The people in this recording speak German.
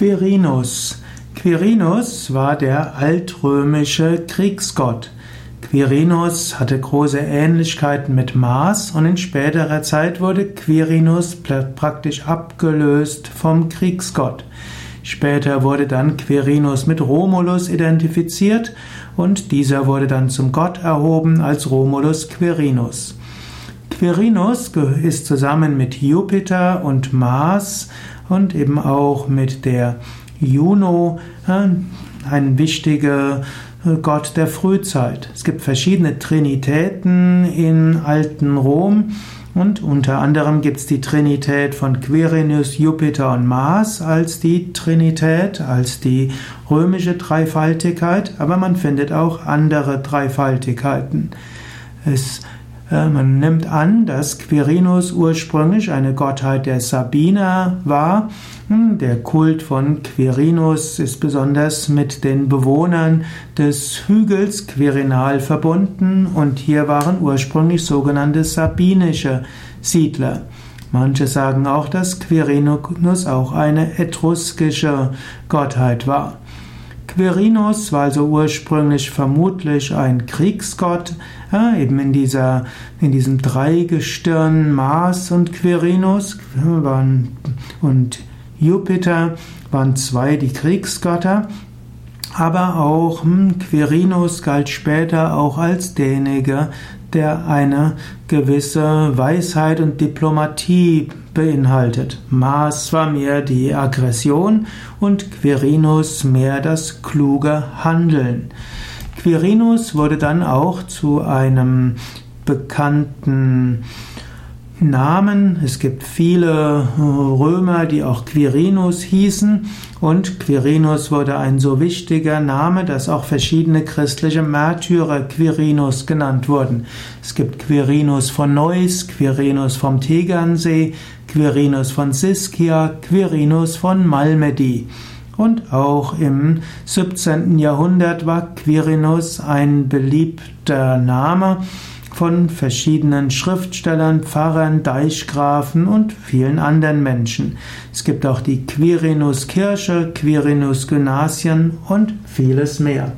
Quirinus. Quirinus war der altrömische Kriegsgott. Quirinus hatte große Ähnlichkeiten mit Mars und in späterer Zeit wurde Quirinus praktisch abgelöst vom Kriegsgott. Später wurde dann Quirinus mit Romulus identifiziert und dieser wurde dann zum Gott erhoben als Romulus Quirinus. Quirinus ist zusammen mit Jupiter und Mars und eben auch mit der Juno ein wichtiger äh, Gott der Frühzeit. Es gibt verschiedene Trinitäten in alten Rom und unter anderem gibt es die Trinität von Quirinus, Jupiter und Mars als die Trinität, als die römische Dreifaltigkeit, aber man findet auch andere Dreifaltigkeiten. Es äh, man nimmt an, dass Quirinus ursprünglich eine Gottheit der Sabiner war. Hm, der Kult von Quirinus ist besonders mit den Bewohnern des Hügels Quirinal verbunden und hier waren ursprünglich sogenannte sabinische Siedler. Manche sagen auch, dass Quirinus auch eine etruskische Gottheit war. Quirinus war also ursprünglich vermutlich ein Kriegsgott, ja, eben in, dieser, in diesem Dreigestirn Mars und Quirinus waren, und Jupiter waren zwei die Kriegsgötter, aber auch hm, Quirinus galt später auch als derjenige, der eine gewisse Weisheit und Diplomatie beinhaltet. Mars war mehr die Aggression und Quirinus mehr das kluge Handeln. Quirinus wurde dann auch zu einem bekannten Namen. Es gibt viele äh, Römer, die auch Quirinus hießen und Quirinus wurde ein so wichtiger Name, dass auch verschiedene christliche Märtyrer Quirinus genannt wurden. Es gibt Quirinus von Neuss, Quirinus vom Tegernsee, Quirinus von Siskia, Quirinus von Malmedy. Und auch im 17. Jahrhundert war Quirinus ein beliebter Name von verschiedenen Schriftstellern, Pfarrern, Deichgrafen und vielen anderen Menschen. Es gibt auch die Quirinus Kirche, Quirinus Gymnasien und vieles mehr.